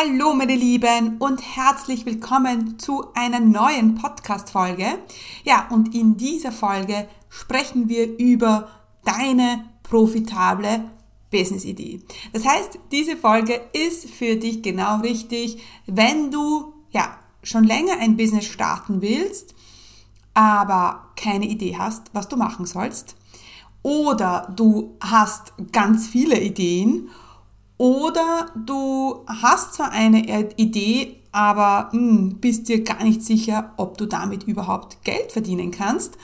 Hallo meine Lieben und herzlich willkommen zu einer neuen Podcast-Folge. Ja, und in dieser Folge sprechen wir über deine profitable Business-Idee. Das heißt, diese Folge ist für dich genau richtig, wenn du ja schon länger ein Business starten willst, aber keine Idee hast, was du machen sollst. Oder du hast ganz viele Ideen oder du hast zwar eine Idee, aber mh, hm, bist dir gar nicht sicher, ob du damit überhaupt Geld verdienen kannst.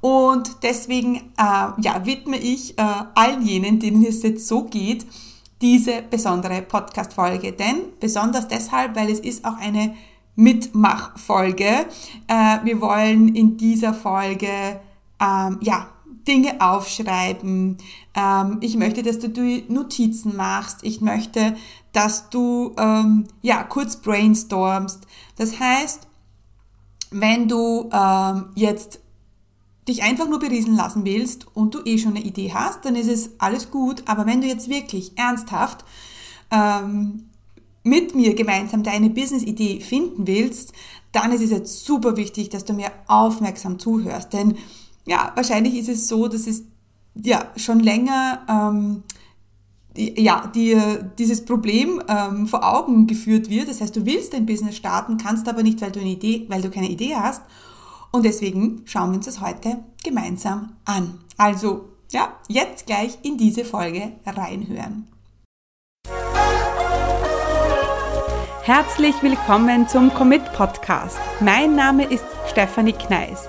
Und deswegen äh, ja, widme ich äh, all jenen, denen es jetzt so geht, diese besondere Podcast-Folge. Denn besonders deshalb, weil es ist auch eine Mitmachfolge. Äh, wir wollen in dieser Folge ähm, ja, Dinge aufschreiben. Ähm, ich möchte, dass du Notizen machst. Ich möchte, dass du ähm, ja kurz brainstormst. Das heißt, wenn du ähm, jetzt dich einfach nur beriesen lassen willst und du eh schon eine Idee hast, dann ist es alles gut. Aber wenn du jetzt wirklich ernsthaft ähm, mit mir gemeinsam deine Business-Idee finden willst, dann ist es jetzt super wichtig, dass du mir aufmerksam zuhörst. Denn ja, wahrscheinlich ist es so, dass es ja schon länger ähm, ja, dir dieses Problem ähm, vor Augen geführt wird. Das heißt, du willst dein Business starten, kannst aber nicht, weil du eine Idee, weil du keine Idee hast. Und deswegen schauen wir uns das heute gemeinsam an. Also, ja, jetzt gleich in diese Folge reinhören. Herzlich willkommen zum Commit Podcast. Mein Name ist Stefanie Kneis.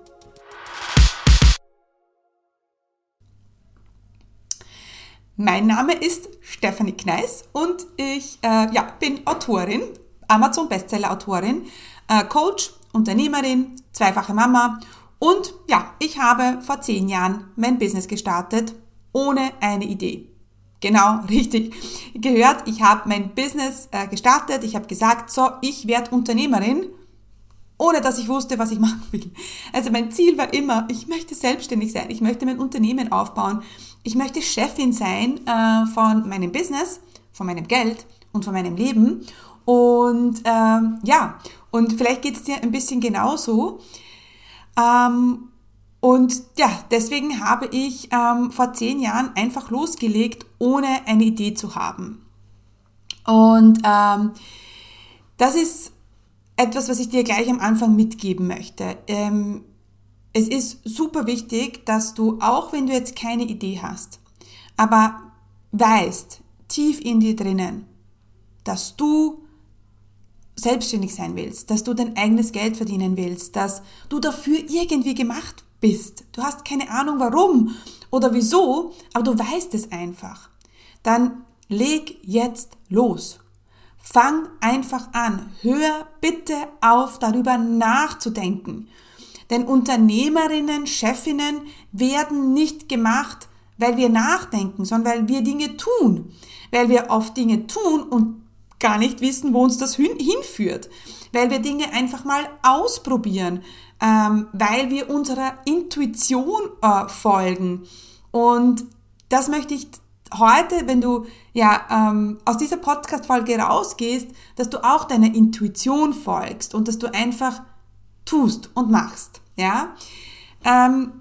Mein Name ist Stefanie Kneis und ich äh, ja, bin Autorin, Amazon-Bestseller-Autorin, äh, Coach, Unternehmerin, zweifache Mama und ja, ich habe vor zehn Jahren mein Business gestartet ohne eine Idee. Genau, richtig gehört. Ich habe mein Business äh, gestartet. Ich habe gesagt, so, ich werde Unternehmerin, ohne dass ich wusste, was ich machen will. Also mein Ziel war immer, ich möchte selbstständig sein. Ich möchte mein Unternehmen aufbauen ich möchte Chefin sein äh, von meinem Business, von meinem Geld und von meinem Leben. Und ähm, ja, und vielleicht geht es dir ein bisschen genauso. Ähm, und ja, deswegen habe ich ähm, vor zehn Jahren einfach losgelegt, ohne eine Idee zu haben. Und ähm, das ist etwas, was ich dir gleich am Anfang mitgeben möchte. Ähm, es ist super wichtig, dass du, auch wenn du jetzt keine Idee hast, aber weißt, tief in dir drinnen, dass du selbstständig sein willst, dass du dein eigenes Geld verdienen willst, dass du dafür irgendwie gemacht bist. Du hast keine Ahnung warum oder wieso, aber du weißt es einfach. Dann leg jetzt los. Fang einfach an. Hör bitte auf, darüber nachzudenken. Denn Unternehmerinnen, Chefinnen werden nicht gemacht, weil wir nachdenken, sondern weil wir Dinge tun. Weil wir oft Dinge tun und gar nicht wissen, wo uns das hinführt. Weil wir Dinge einfach mal ausprobieren. Ähm, weil wir unserer Intuition äh, folgen. Und das möchte ich heute, wenn du ja ähm, aus dieser Podcast-Folge rausgehst, dass du auch deiner Intuition folgst und dass du einfach tust und machst. Ja? Ähm,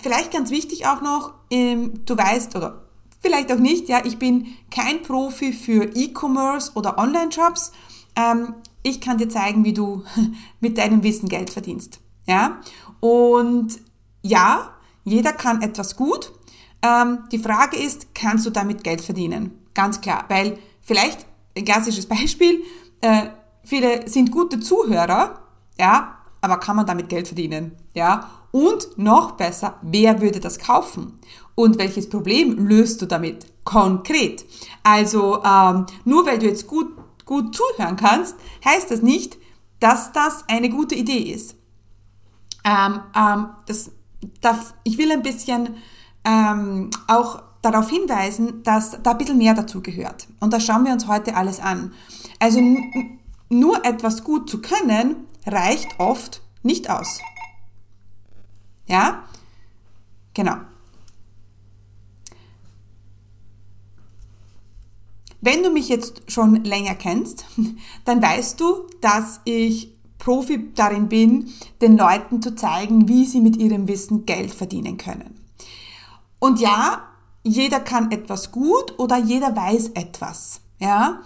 vielleicht ganz wichtig auch noch, ähm, du weißt oder vielleicht auch nicht, ja, ich bin kein Profi für E-Commerce oder Online-Shops. Ähm, ich kann dir zeigen, wie du mit deinem Wissen Geld verdienst. Ja? Und ja, jeder kann etwas gut. Ähm, die Frage ist, kannst du damit Geld verdienen? Ganz klar, weil vielleicht ein klassisches Beispiel, äh, viele sind gute Zuhörer, ja, aber kann man damit Geld verdienen? Ja? Und noch besser, wer würde das kaufen? Und welches Problem löst du damit konkret? Also ähm, nur weil du jetzt gut, gut zuhören kannst, heißt das nicht, dass das eine gute Idee ist. Ähm, ähm, das ich will ein bisschen ähm, auch darauf hinweisen, dass da ein bisschen mehr dazu gehört. Und das schauen wir uns heute alles an. Also nur etwas gut zu können, reicht oft nicht aus. Ja? Genau. Wenn du mich jetzt schon länger kennst, dann weißt du, dass ich Profi darin bin, den Leuten zu zeigen, wie sie mit ihrem Wissen Geld verdienen können. Und ja, jeder kann etwas gut oder jeder weiß etwas, ja.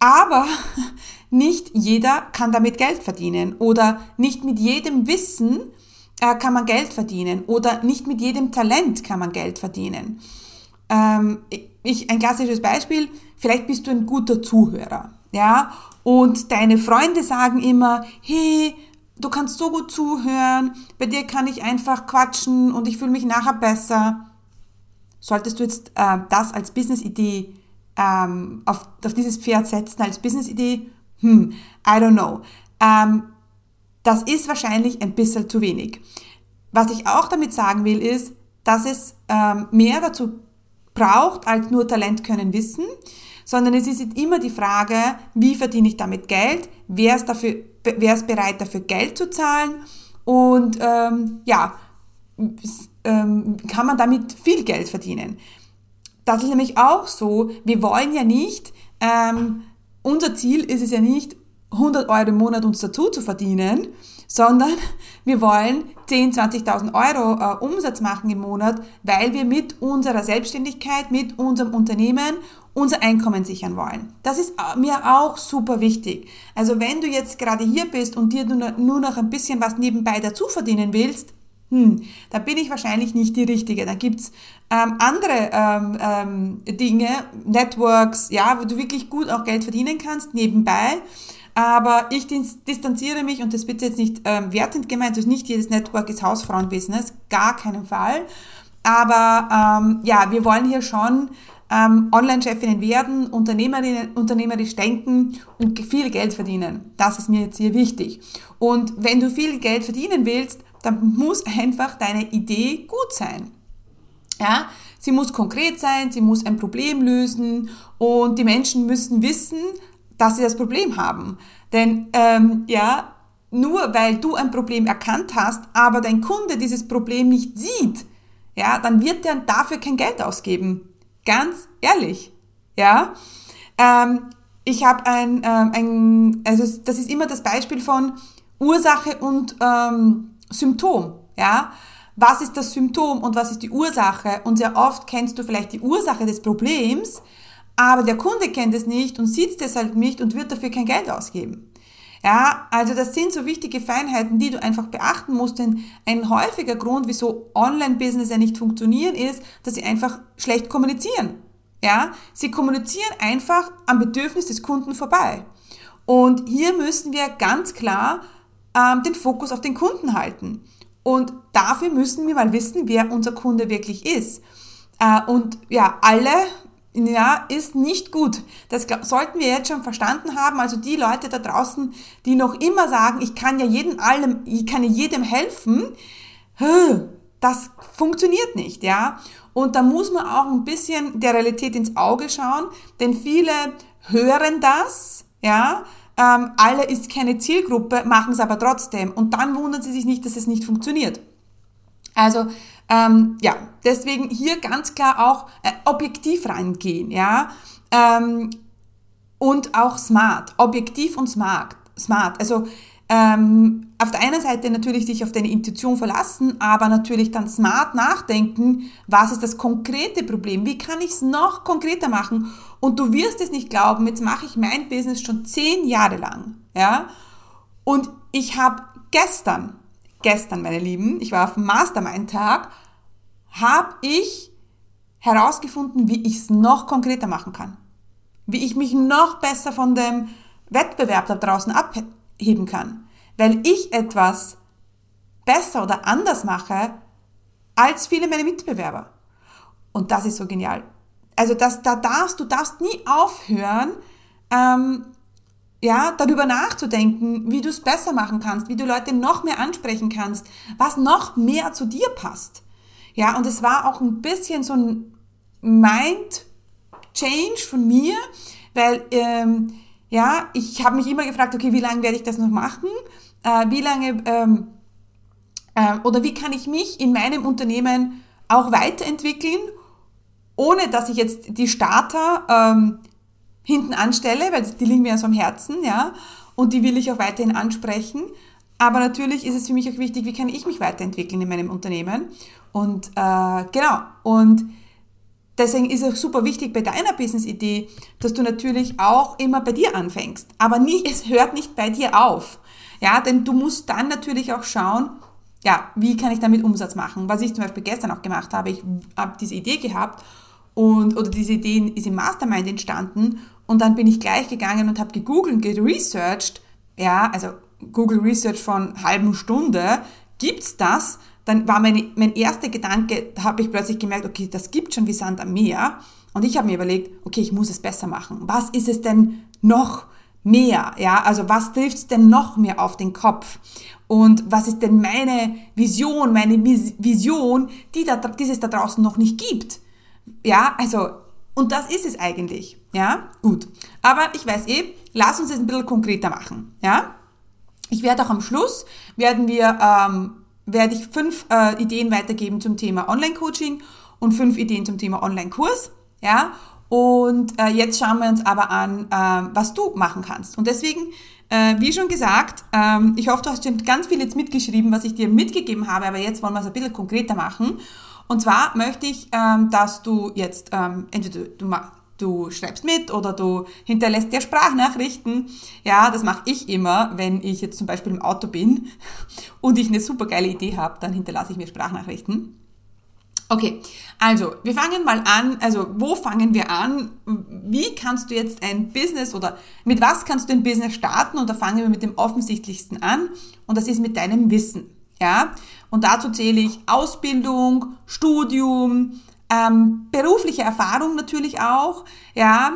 Aber nicht jeder kann damit Geld verdienen oder nicht mit jedem Wissen äh, kann man Geld verdienen oder nicht mit jedem Talent kann man Geld verdienen. Ähm, ich, ein klassisches Beispiel, vielleicht bist du ein guter Zuhörer, ja, und deine Freunde sagen immer, hey, du kannst so gut zuhören, bei dir kann ich einfach quatschen und ich fühle mich nachher besser. Solltest du jetzt äh, das als Business-Idee ähm, auf, auf dieses Pferd setzen, als Business-Idee? Hm, I don't know. Ähm, das ist wahrscheinlich ein bisschen zu wenig. Was ich auch damit sagen will, ist, dass es ähm, mehr dazu braucht als nur Talent können Wissen, sondern es ist immer die Frage, wie verdiene ich damit Geld, wer ist, dafür, wer ist bereit dafür Geld zu zahlen und ähm, ja, ähm, kann man damit viel Geld verdienen. Das ist nämlich auch so, wir wollen ja nicht, ähm, unser Ziel ist es ja nicht, 100 Euro im Monat uns dazu zu verdienen, sondern wir wollen 10, 20.000 Euro äh, Umsatz machen im Monat, weil wir mit unserer Selbstständigkeit, mit unserem Unternehmen unser Einkommen sichern wollen. Das ist äh, mir auch super wichtig. Also wenn du jetzt gerade hier bist und dir nur noch ein bisschen was nebenbei dazu verdienen willst, hm, da bin ich wahrscheinlich nicht die Richtige. Da gibt's ähm, andere ähm, ähm, Dinge, Networks, ja, wo du wirklich gut auch Geld verdienen kannst nebenbei. Aber ich distanziere mich, und das bitte jetzt nicht ähm, wertend gemeint, also nicht jedes Network ist Hausfrauenbusiness, gar keinen Fall. Aber ähm, ja, wir wollen hier schon ähm, Online-Chefinnen werden, Unternehmerinnen, unternehmerisch denken und viel Geld verdienen. Das ist mir jetzt hier wichtig. Und wenn du viel Geld verdienen willst, dann muss einfach deine Idee gut sein. Ja, sie muss konkret sein, sie muss ein Problem lösen und die Menschen müssen wissen, dass sie das Problem haben. Denn ähm, ja, nur weil du ein Problem erkannt hast, aber dein Kunde dieses Problem nicht sieht, ja, dann wird er dafür kein Geld ausgeben. Ganz ehrlich, ja. Ähm, ich habe ein, ähm, ein, also das ist immer das Beispiel von Ursache und ähm, Symptom, ja. Was ist das Symptom und was ist die Ursache? Und sehr oft kennst du vielleicht die Ursache des Problems, aber der Kunde kennt es nicht und sieht es deshalb nicht und wird dafür kein Geld ausgeben. Ja, also das sind so wichtige Feinheiten, die du einfach beachten musst, denn ein häufiger Grund, wieso Online-Business ja nicht funktionieren, ist, dass sie einfach schlecht kommunizieren. Ja, sie kommunizieren einfach am Bedürfnis des Kunden vorbei. Und hier müssen wir ganz klar ähm, den Fokus auf den Kunden halten. Und dafür müssen wir mal wissen, wer unser Kunde wirklich ist. Äh, und ja, alle ja, ist nicht gut. Das sollten wir jetzt schon verstanden haben. Also die Leute da draußen, die noch immer sagen, ich kann ja jedem allem, ich kann ja jedem helfen, das funktioniert nicht, ja. Und da muss man auch ein bisschen der Realität ins Auge schauen, denn viele hören das, ja, ähm, alle ist keine Zielgruppe, machen es aber trotzdem. Und dann wundern sie sich nicht, dass es nicht funktioniert. Also ähm, ja, deswegen hier ganz klar auch äh, objektiv reingehen, ja. Ähm, und auch smart, objektiv und smart. smart. Also ähm, auf der einen Seite natürlich sich auf deine Intuition verlassen, aber natürlich dann smart nachdenken, was ist das konkrete Problem, wie kann ich es noch konkreter machen? Und du wirst es nicht glauben, jetzt mache ich mein Business schon zehn Jahre lang, ja, und ich habe gestern gestern, meine Lieben, ich war auf dem Mastermind-Tag, habe ich herausgefunden, wie ich es noch konkreter machen kann. Wie ich mich noch besser von dem Wettbewerb da draußen abheben kann. Weil ich etwas besser oder anders mache als viele meiner Mitbewerber. Und das ist so genial. Also das, da darfst du darfst nie aufhören, ähm, ja, darüber nachzudenken, wie du es besser machen kannst, wie du Leute noch mehr ansprechen kannst, was noch mehr zu dir passt. Ja, und es war auch ein bisschen so ein Mind Change von mir, weil ähm, ja, ich habe mich immer gefragt, okay, wie lange werde ich das noch machen? Äh, wie lange ähm, äh, oder wie kann ich mich in meinem Unternehmen auch weiterentwickeln, ohne dass ich jetzt die Starter ähm, hinten anstelle, weil die liegen mir ja so am Herzen, ja, und die will ich auch weiterhin ansprechen. Aber natürlich ist es für mich auch wichtig, wie kann ich mich weiterentwickeln in meinem Unternehmen. Und äh, genau, und deswegen ist es super wichtig bei deiner Business-Idee, dass du natürlich auch immer bei dir anfängst. Aber nie, es hört nicht bei dir auf. Ja, denn du musst dann natürlich auch schauen, ja, wie kann ich damit Umsatz machen? Was ich zum Beispiel gestern auch gemacht habe, ich habe diese Idee gehabt und, oder diese Idee ist im Mastermind entstanden und dann bin ich gleich gegangen und habe gegoogelt, geresearched, ja, also Google Research von halben Stunde, gibt's das? Dann war meine, mein erster Gedanke, da habe ich plötzlich gemerkt, okay, das gibt schon wie Sand am Meer. Und ich habe mir überlegt, okay, ich muss es besser machen. Was ist es denn noch mehr? Ja, also was trifft denn noch mehr auf den Kopf? Und was ist denn meine Vision, meine Vision, die, da, die es da draußen noch nicht gibt? Ja, also, und das ist es eigentlich. Ja, gut. Aber ich weiß eh, lass uns es ein bisschen konkreter machen. Ja, ich werde auch am Schluss, werden wir, ähm, werde ich fünf äh, Ideen weitergeben zum Thema Online-Coaching und fünf Ideen zum Thema Online-Kurs. Ja, und äh, jetzt schauen wir uns aber an, äh, was du machen kannst. Und deswegen, äh, wie schon gesagt, ähm, ich hoffe, du hast schon ganz viel jetzt mitgeschrieben, was ich dir mitgegeben habe, aber jetzt wollen wir es ein bisschen konkreter machen. Und zwar möchte ich, ähm, dass du jetzt ähm, entweder du, du schreibst mit oder du hinterlässt dir Sprachnachrichten. Ja, das mache ich immer, wenn ich jetzt zum Beispiel im Auto bin und ich eine super geile Idee habe, dann hinterlasse ich mir Sprachnachrichten. Okay, also wir fangen mal an. Also wo fangen wir an? Wie kannst du jetzt ein Business oder mit was kannst du ein Business starten? Und da fangen wir mit dem offensichtlichsten an und das ist mit deinem Wissen. Ja, und dazu zähle ich Ausbildung, Studium, ähm, berufliche Erfahrung natürlich auch. Ja,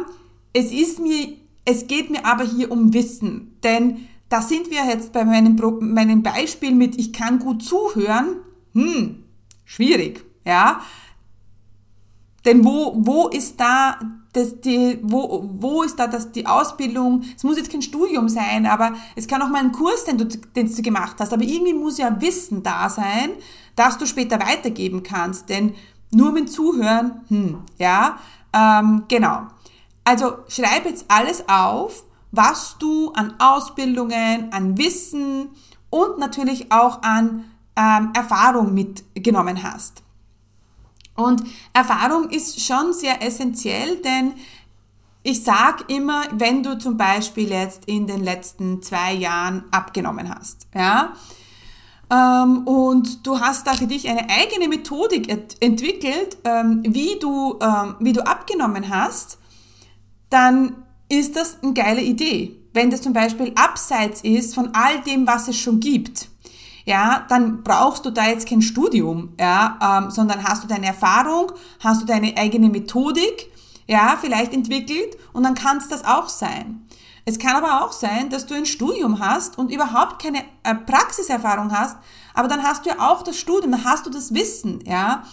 es ist mir, es geht mir aber hier um Wissen, denn da sind wir jetzt bei meinem, meinem Beispiel mit ich kann gut zuhören. Hm, schwierig, ja. Denn wo, wo ist da das, die, wo, wo ist da das, die Ausbildung? Es muss jetzt kein Studium sein, aber es kann auch mal ein Kurs, den du, den du gemacht hast. Aber irgendwie muss ja Wissen da sein, das du später weitergeben kannst. Denn nur mit Zuhören, hm, ja, ähm, genau. Also schreib jetzt alles auf, was du an Ausbildungen, an Wissen und natürlich auch an ähm, Erfahrung mitgenommen hast. Und Erfahrung ist schon sehr essentiell, denn ich sage immer, wenn du zum Beispiel jetzt in den letzten zwei Jahren abgenommen hast, ja, und du hast da für dich eine eigene Methodik entwickelt, ähm, wie, du, ähm, wie du abgenommen hast, dann ist das eine geile Idee. Wenn das zum Beispiel abseits ist von all dem, was es schon gibt, ja, dann brauchst du da jetzt kein Studium, ja, ähm, sondern hast du deine Erfahrung, hast du deine eigene Methodik, ja, vielleicht entwickelt und dann kann es das auch sein. Es kann aber auch sein, dass du ein Studium hast und überhaupt keine äh, Praxiserfahrung hast, aber dann hast du ja auch das Studium, dann hast du das Wissen, ja.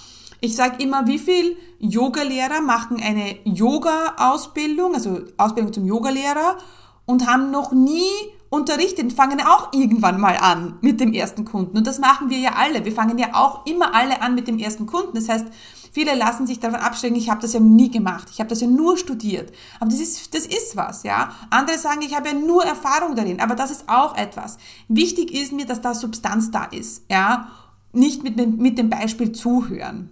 Ich sage immer, wie viel Yogalehrer machen eine Yoga-Ausbildung, also Ausbildung zum Yogalehrer und haben noch nie unterrichtet, fangen auch irgendwann mal an mit dem ersten Kunden. Und das machen wir ja alle. Wir fangen ja auch immer alle an mit dem ersten Kunden. Das heißt, Viele lassen sich davon abschrecken, ich habe das ja nie gemacht, ich habe das ja nur studiert. Aber das ist, das ist was, ja. Andere sagen, ich habe ja nur Erfahrung darin, aber das ist auch etwas. Wichtig ist mir, dass da Substanz da ist, ja. Nicht mit, mit dem Beispiel zuhören.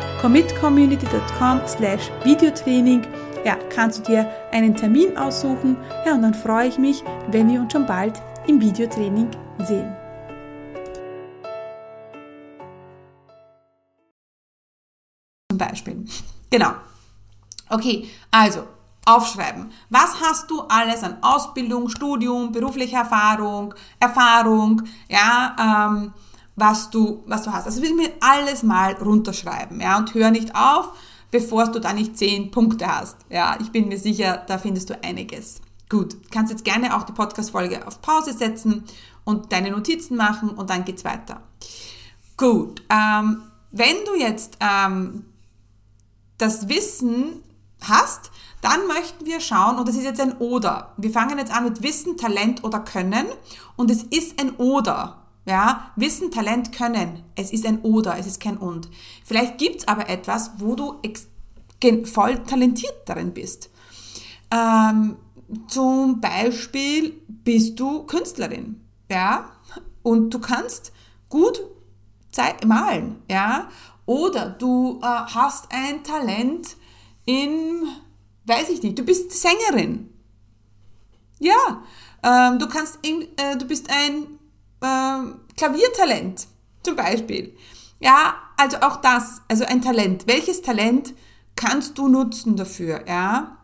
commitcommunity.com slash Videotraining ja, kannst du dir einen Termin aussuchen. Ja, und dann freue ich mich, wenn wir uns schon bald im Videotraining sehen. Zum Beispiel. Genau. Okay, also aufschreiben. Was hast du alles an Ausbildung, Studium, berufliche Erfahrung, Erfahrung, ja, ähm, was du, was du hast. Also will mir alles mal runterschreiben, ja, und hör nicht auf, bevor du da nicht zehn Punkte hast. Ja, ich bin mir sicher, da findest du einiges. Gut, kannst jetzt gerne auch die Podcast-Folge auf Pause setzen und deine Notizen machen und dann geht's weiter. Gut, ähm, wenn du jetzt ähm, das Wissen hast, dann möchten wir schauen, und das ist jetzt ein Oder. Wir fangen jetzt an mit Wissen, Talent oder Können. Und es ist ein Oder. Ja, Wissen, Talent, Können. Es ist ein Oder, es ist kein Und. Vielleicht gibt's aber etwas, wo du voll talentiert darin bist. Ähm, zum Beispiel bist du Künstlerin. Ja, und du kannst gut malen. Ja, oder du äh, hast ein Talent in weiß ich nicht, du bist Sängerin. Ja, ähm, du kannst, in, äh, du bist ein ähm, Klaviertalent zum Beispiel. Ja, also auch das, also ein Talent. Welches Talent kannst du nutzen dafür? Ja,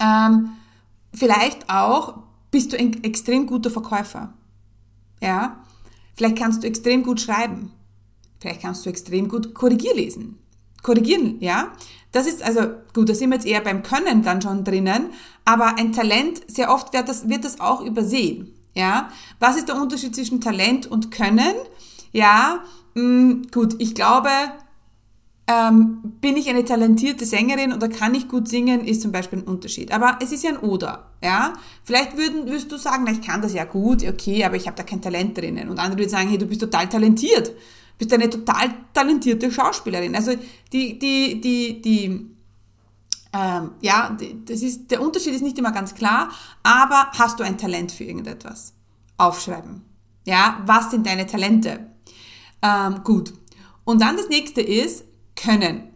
ähm, vielleicht auch bist du ein extrem guter Verkäufer. Ja, vielleicht kannst du extrem gut schreiben. Vielleicht kannst du extrem gut Korrigierlesen. Korrigieren, ja. Das ist also, gut, da sind wir jetzt eher beim Können dann schon drinnen, aber ein Talent, sehr oft wird das, wird das auch übersehen. Ja, was ist der Unterschied zwischen Talent und Können? Ja, mh, mm, gut, ich glaube, ähm, bin ich eine talentierte Sängerin oder kann ich gut singen, ist zum Beispiel ein Unterschied. Aber es ist ja ein Oder, ja. Vielleicht würden, würdest du sagen, na, ich kann das ja gut, okay, aber ich habe da kein Talent drinnen. Und andere würden sagen, hey, du bist total talentiert bist eine total talentierte Schauspielerin. Also die, die, die, die, ähm, ja, das ist, der Unterschied ist nicht immer ganz klar, aber hast du ein Talent für irgendetwas? Aufschreiben. Ja, was sind deine Talente? Ähm, gut. Und dann das nächste ist Können.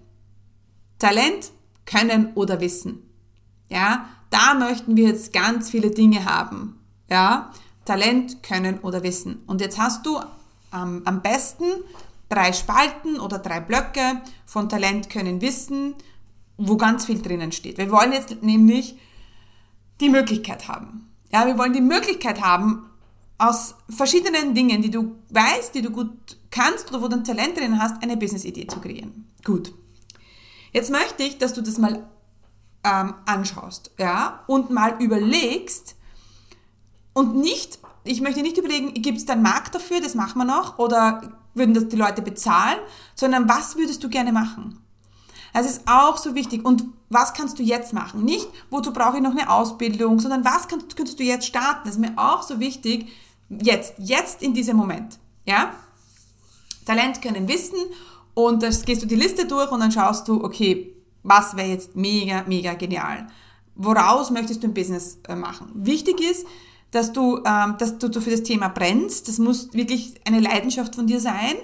Talent, Können oder Wissen. Ja, da möchten wir jetzt ganz viele Dinge haben. Ja, Talent, Können oder Wissen. Und jetzt hast du ähm, am besten drei Spalten oder drei Blöcke von Talent können Wissen, wo ganz viel drinnen steht. Wir wollen jetzt nämlich die Möglichkeit haben. Ja, wir wollen die Möglichkeit haben, aus verschiedenen Dingen, die du weißt, die du gut kannst oder wo du ein Talent drin hast, eine Business-Idee zu kreieren. Gut. Jetzt möchte ich, dass du das mal ähm, anschaust, ja, und mal überlegst und nicht ich möchte nicht überlegen, gibt es da einen Markt dafür, das machen wir noch, oder würden das die Leute bezahlen, sondern was würdest du gerne machen? Das ist auch so wichtig. Und was kannst du jetzt machen? Nicht, wozu brauche ich noch eine Ausbildung, sondern was kannst, könntest du jetzt starten? Das ist mir auch so wichtig. Jetzt, jetzt in diesem Moment. Ja? Talent können wissen und das gehst du die Liste durch und dann schaust du, okay, was wäre jetzt mega, mega genial? Woraus möchtest du ein Business äh, machen? Wichtig ist, dass du, ähm, dass du für das Thema brennst. Das muss wirklich eine Leidenschaft von dir sein.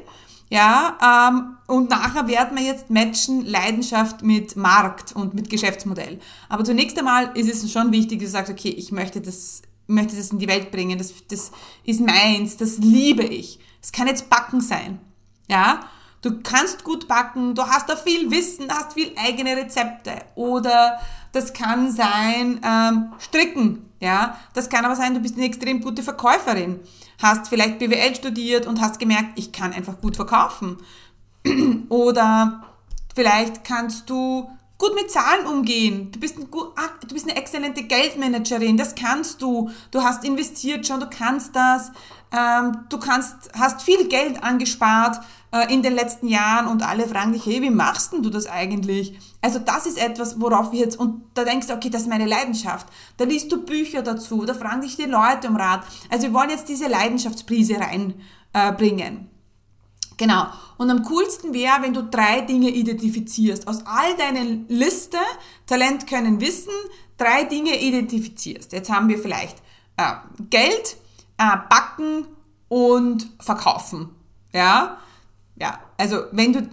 Ja, ähm, und nachher werden wir jetzt matchen Leidenschaft mit Markt und mit Geschäftsmodell. Aber zunächst einmal ist es schon wichtig, dass du sagst, okay, ich möchte das, möchte das in die Welt bringen, das, das ist meins, das liebe ich. Es kann jetzt Backen sein. Ja, du kannst gut backen, du hast da viel Wissen, hast viel eigene Rezepte. Oder das kann sein ähm, Stricken. Ja, das kann aber sein, du bist eine extrem gute Verkäuferin, hast vielleicht BWL studiert und hast gemerkt, ich kann einfach gut verkaufen. Oder vielleicht kannst du gut mit Zahlen umgehen. Du bist, ein, ah, du bist eine exzellente Geldmanagerin, das kannst du. Du hast investiert schon, du kannst das. Ähm, du kannst, hast viel Geld angespart äh, in den letzten Jahren und alle fragen dich, hey, wie machst denn du das eigentlich? Also das ist etwas, worauf wir jetzt, und da denkst du, okay, das ist meine Leidenschaft. Da liest du Bücher dazu, da fragen dich die Leute um Rat. Also wir wollen jetzt diese Leidenschaftsprise reinbringen. Äh, genau. Und am coolsten wäre, wenn du drei Dinge identifizierst. Aus all deinen Liste, Talent, Können, Wissen, drei Dinge identifizierst. Jetzt haben wir vielleicht äh, Geld, äh, Backen und Verkaufen. Ja, ja. Also wenn du,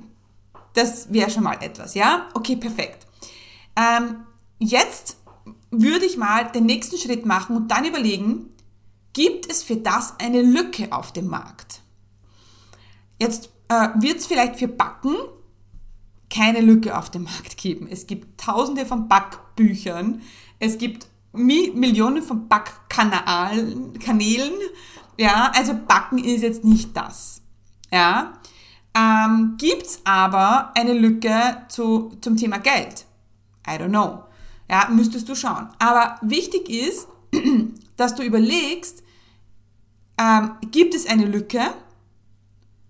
das wäre schon mal etwas. Ja, okay, perfekt. Ähm, jetzt würde ich mal den nächsten Schritt machen und dann überlegen, gibt es für das eine Lücke auf dem Markt? Jetzt äh, wird es vielleicht für Backen keine Lücke auf dem Markt geben. Es gibt tausende von Backbüchern, es gibt Millionen von Backkanälen, ja, also Backen ist jetzt nicht das, ja. Ähm, gibt's aber eine Lücke zu, zum Thema Geld? I don't know. Ja, müsstest du schauen. Aber wichtig ist, dass du überlegst, ähm, gibt es eine Lücke?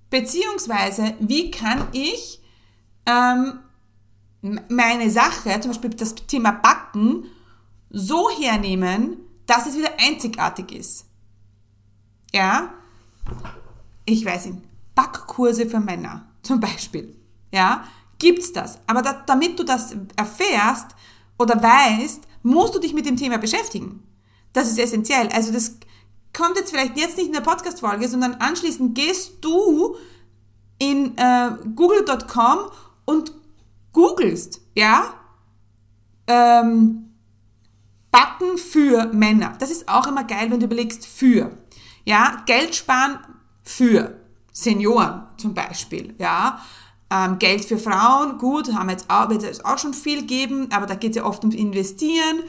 Beziehungsweise, wie kann ich ähm, meine Sache, zum Beispiel das Thema Backen, so hernehmen, dass es wieder einzigartig ist. Ja, ich weiß nicht, Backkurse für Männer zum Beispiel. Ja, gibt's das. Aber da, damit du das erfährst oder weißt, musst du dich mit dem Thema beschäftigen. Das ist essentiell. Also das kommt jetzt vielleicht jetzt nicht in der Podcast-Folge, sondern anschließend gehst du in äh, google.com und googelst, ja, ähm, Backen für Männer. Das ist auch immer geil, wenn du überlegst, für. Ja, Geld sparen für Senioren zum Beispiel. Ja, ähm, Geld für Frauen, gut, haben jetzt auch, wird es auch schon viel geben, aber da geht es ja oft ums Investieren.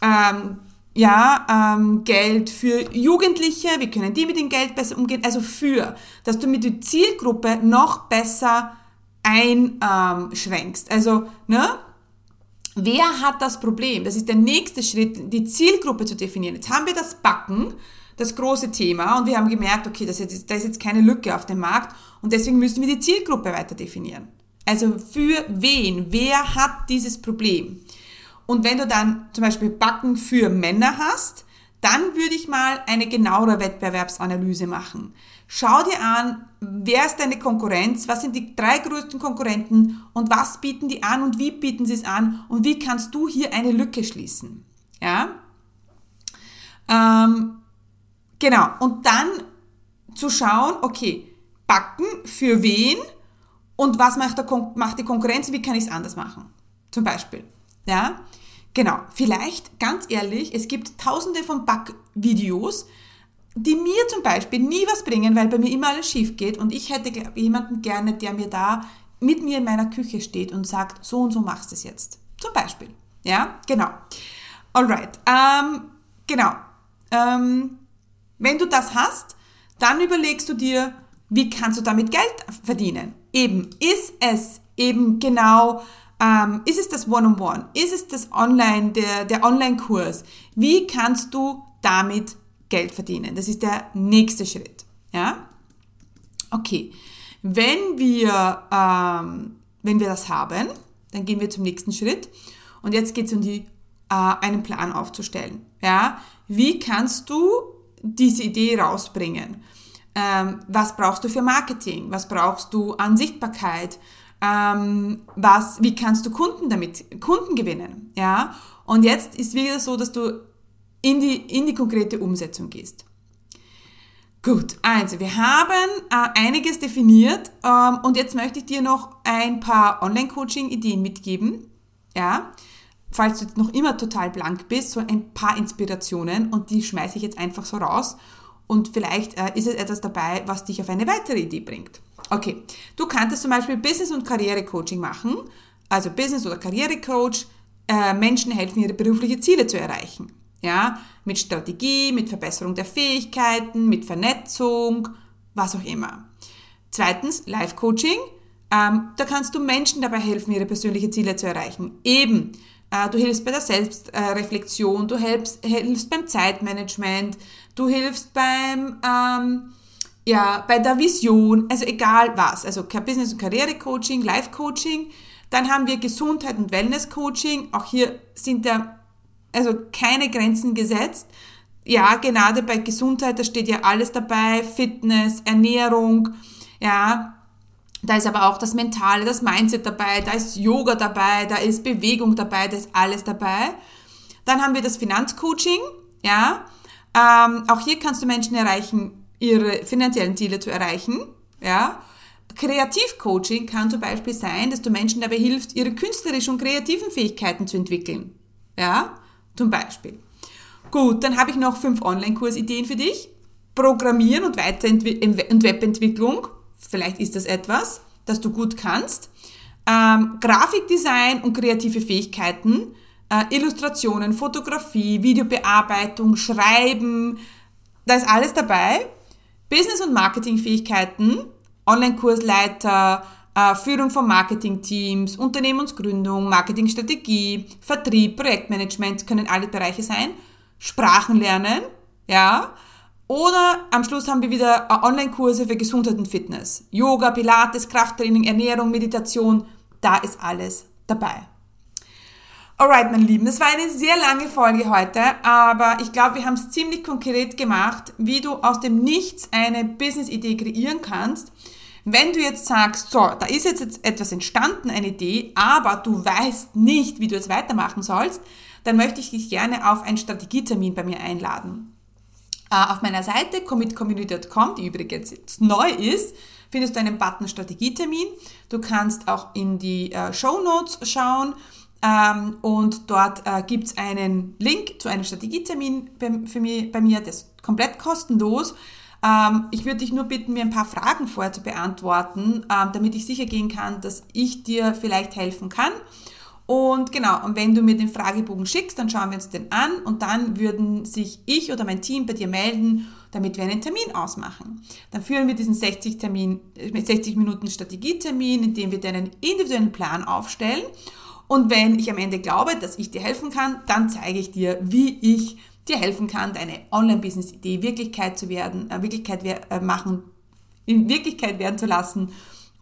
Ähm, ja, ähm, Geld für Jugendliche, wie können die mit dem Geld besser umgehen? Also für, dass du mit der Zielgruppe noch besser einschränkst. also, ne, Wer hat das Problem? Das ist der nächste Schritt, die Zielgruppe zu definieren. Jetzt haben wir das Backen, das große Thema, und wir haben gemerkt, okay, da ist jetzt keine Lücke auf dem Markt und deswegen müssen wir die Zielgruppe weiter definieren. Also für wen? Wer hat dieses Problem? Und wenn du dann zum Beispiel Backen für Männer hast, dann würde ich mal eine genauere Wettbewerbsanalyse machen. Schau dir an, wer ist deine Konkurrenz, was sind die drei größten Konkurrenten und was bieten die an und wie bieten sie es an und wie kannst du hier eine Lücke schließen. Ja? Ähm, genau, und dann zu schauen, okay, backen für wen und was macht, der Kon macht die Konkurrenz wie kann ich es anders machen. Zum Beispiel. Ja? Genau, vielleicht, ganz ehrlich, es gibt tausende von Backvideos, die mir zum Beispiel nie was bringen, weil bei mir immer alles schief geht und ich hätte jemanden gerne, der mir da mit mir in meiner Küche steht und sagt, so und so machst du es jetzt. Zum Beispiel. Ja, genau. Alright. Ähm, genau. Ähm, wenn du das hast, dann überlegst du dir, wie kannst du damit Geld verdienen? Eben, ist es eben genau, ähm, ist es das One-on-One? -on -One? Ist es das Online, der, der Online-Kurs? Wie kannst du damit Geld verdienen. Das ist der nächste Schritt. Ja? Okay. Wenn wir, ähm, wenn wir das haben, dann gehen wir zum nächsten Schritt. Und jetzt geht es um die, äh, einen Plan aufzustellen. Ja? Wie kannst du diese Idee rausbringen? Ähm, was brauchst du für Marketing? Was brauchst du an Sichtbarkeit? Ähm, was, wie kannst du Kunden damit, Kunden gewinnen? Ja? Und jetzt ist wieder so, dass du in die, in die konkrete Umsetzung gehst. Gut, also wir haben äh, einiges definiert ähm, und jetzt möchte ich dir noch ein paar Online-Coaching-Ideen mitgeben. Ja, falls du jetzt noch immer total blank bist, so ein paar Inspirationen und die schmeiße ich jetzt einfach so raus und vielleicht äh, ist es etwas dabei, was dich auf eine weitere Idee bringt. Okay, du kannst zum Beispiel Business- und Karriere-Coaching machen, also Business- oder Karriere-Coach, äh, Menschen helfen, ihre beruflichen Ziele zu erreichen. Ja, mit Strategie, mit Verbesserung der Fähigkeiten, mit Vernetzung, was auch immer. Zweitens, Life-Coaching. Ähm, da kannst du Menschen dabei helfen, ihre persönlichen Ziele zu erreichen. Eben, du hilfst bei der Selbstreflexion, du hilfst, hilfst beim Zeitmanagement, du hilfst beim, ähm, ja, bei der Vision, also egal was, also Business- und Karriere-Coaching, Life-Coaching, dann haben wir Gesundheit und Wellness-Coaching, auch hier sind da also keine Grenzen gesetzt. Ja, gerade bei Gesundheit, da steht ja alles dabei, Fitness, Ernährung, ja, da ist aber auch das Mentale, das Mindset dabei, da ist Yoga dabei, da ist Bewegung dabei, da ist alles dabei. Dann haben wir das Finanzcoaching, ja. Ähm, auch hier kannst du Menschen erreichen, ihre finanziellen Ziele zu erreichen, ja. Kreativcoaching kann zum Beispiel sein, dass du Menschen dabei hilfst, ihre künstlerischen und kreativen Fähigkeiten zu entwickeln, ja. Zum Beispiel. Gut, dann habe ich noch fünf Online-Kursideen für dich. Programmieren und, Weiterentwi und Webentwicklung. Vielleicht ist das etwas, das du gut kannst. Ähm, Grafikdesign und kreative Fähigkeiten. Äh, Illustrationen, Fotografie, Videobearbeitung, Schreiben. Da ist alles dabei. Business- und Marketingfähigkeiten. Online-Kursleiter, äh, Führung von Marketingteams, Unternehmensgründung, Marketingstrategie, Vertrieb, Projektmanagement können alle Bereiche sein. Sprachen lernen, ja. Oder am Schluss haben wir wieder äh, Online-Kurse für Gesundheit und Fitness. Yoga, Pilates, Krafttraining, Ernährung, Meditation, da ist alles dabei. Alright, meine Lieben, das war eine sehr lange Folge heute, aber ich glaube, wir haben es ziemlich konkret gemacht, wie du aus dem Nichts eine Business-Idee kreieren kannst. Wenn du jetzt sagst, so, da ist jetzt etwas entstanden, eine Idee, aber du weißt nicht, wie du es weitermachen sollst, dann möchte ich dich gerne auf einen Strategietermin bei mir einladen. Äh, auf meiner Seite commitcommunity.com, die übrigens jetzt neu ist, findest du einen Button Strategietermin. Du kannst auch in die äh, Show Notes schauen ähm, und dort äh, gibt es einen Link zu einem Strategietermin bei, mir, das ist komplett kostenlos. Ähm, ich würde dich nur bitten, mir ein paar Fragen vorher zu beantworten, ähm, damit ich sicher gehen kann, dass ich dir vielleicht helfen kann. Und genau, und wenn du mir den Fragebogen schickst, dann schauen wir uns den an und dann würden sich ich oder mein Team bei dir melden, damit wir einen Termin ausmachen. Dann führen wir diesen 60, Termin, 60 Minuten Strategietermin, in dem wir deinen individuellen Plan aufstellen. Und wenn ich am Ende glaube, dass ich dir helfen kann, dann zeige ich dir, wie ich dir helfen kann, deine Online-Business-Idee Wirklichkeit zu werden, äh, Wirklichkeit äh, machen, in Wirklichkeit werden zu lassen.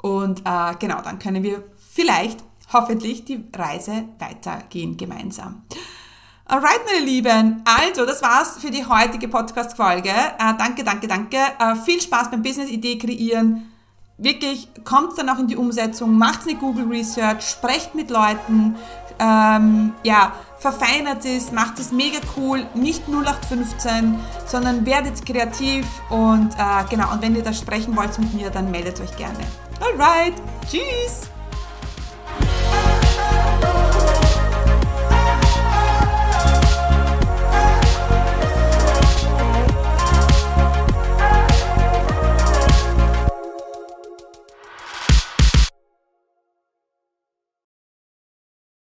Und äh, genau, dann können wir vielleicht hoffentlich die Reise weitergehen gemeinsam. Alright, meine Lieben. Also, das war's für die heutige Podcast-Folge. Äh, danke, danke, danke. Äh, viel Spaß beim Business-Idee kreieren. Wirklich, kommt dann auch in die Umsetzung, macht eine Google Research, sprecht mit Leuten, ähm, ja, verfeinert es, macht es mega cool, nicht 0815, sondern werdet kreativ und äh, genau, und wenn ihr da sprechen wollt mit mir, dann meldet euch gerne. Alright, tschüss! Oh.